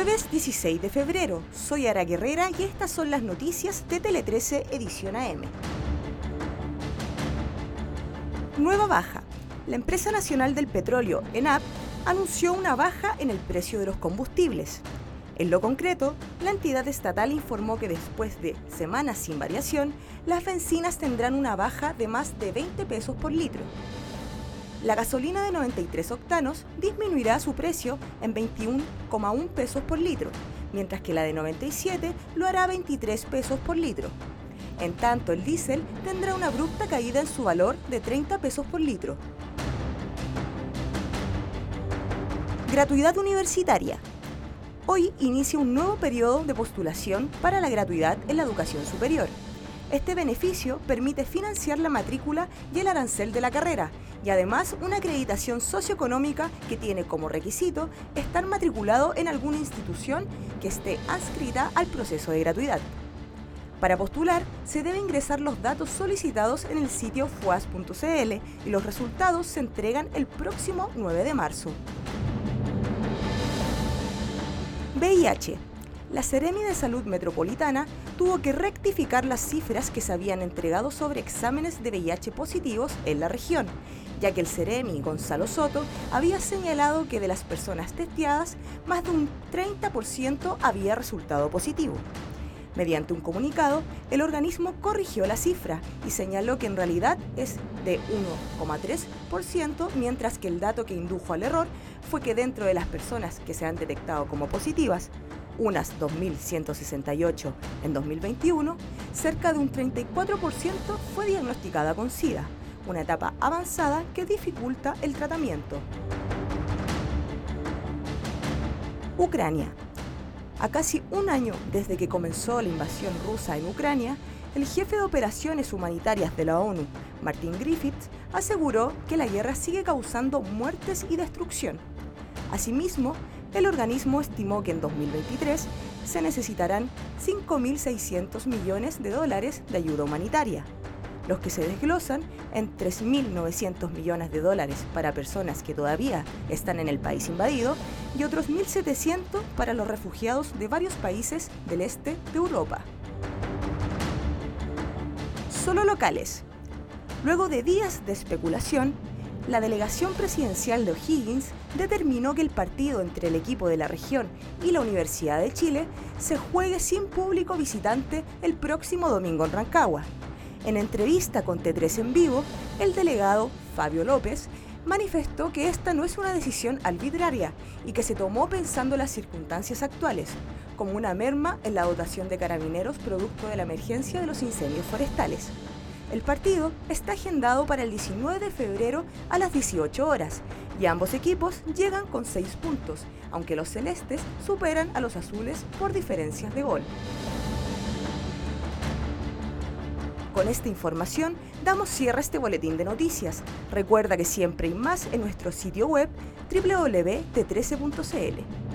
Jueves 16 de febrero, soy Ara Guerrera y estas son las noticias de Tele 13 Edición AM. Nueva baja. La empresa nacional del petróleo, ENAP, anunció una baja en el precio de los combustibles. En lo concreto, la entidad estatal informó que después de semanas sin variación, las bencinas tendrán una baja de más de 20 pesos por litro. La gasolina de 93 octanos disminuirá su precio en 21,1 pesos por litro, mientras que la de 97 lo hará a 23 pesos por litro. En tanto, el diésel tendrá una abrupta caída en su valor de 30 pesos por litro. Gratuidad universitaria. Hoy inicia un nuevo periodo de postulación para la gratuidad en la educación superior. Este beneficio permite financiar la matrícula y el arancel de la carrera y además una acreditación socioeconómica que tiene como requisito estar matriculado en alguna institución que esté adscrita al proceso de gratuidad. Para postular, se debe ingresar los datos solicitados en el sitio fuas.cl y los resultados se entregan el próximo 9 de marzo. VIH la Seremi de Salud Metropolitana tuvo que rectificar las cifras que se habían entregado sobre exámenes de VIH positivos en la región, ya que el Seremi Gonzalo Soto había señalado que de las personas testeadas, más de un 30% había resultado positivo. Mediante un comunicado, el organismo corrigió la cifra y señaló que en realidad es de 1,3%, mientras que el dato que indujo al error fue que dentro de las personas que se han detectado como positivas, unas 2.168 en 2021, cerca de un 34% fue diagnosticada con SIDA, una etapa avanzada que dificulta el tratamiento. Ucrania. A casi un año desde que comenzó la invasión rusa en Ucrania, el jefe de operaciones humanitarias de la ONU, Martin Griffiths, aseguró que la guerra sigue causando muertes y destrucción. Asimismo, el organismo estimó que en 2023 se necesitarán 5.600 millones de dólares de ayuda humanitaria, los que se desglosan en 3.900 millones de dólares para personas que todavía están en el país invadido y otros 1.700 para los refugiados de varios países del este de Europa. Solo locales. Luego de días de especulación, la delegación presidencial de O'Higgins determinó que el partido entre el equipo de la región y la Universidad de Chile se juegue sin público visitante el próximo domingo en Rancagua. En entrevista con T3 en vivo, el delegado Fabio López manifestó que esta no es una decisión arbitraria y que se tomó pensando las circunstancias actuales, como una merma en la dotación de carabineros producto de la emergencia de los incendios forestales. El partido está agendado para el 19 de febrero a las 18 horas y ambos equipos llegan con 6 puntos, aunque los celestes superan a los azules por diferencias de gol. Con esta información damos cierre a este boletín de noticias. Recuerda que siempre hay más en nuestro sitio web www.t13.cl.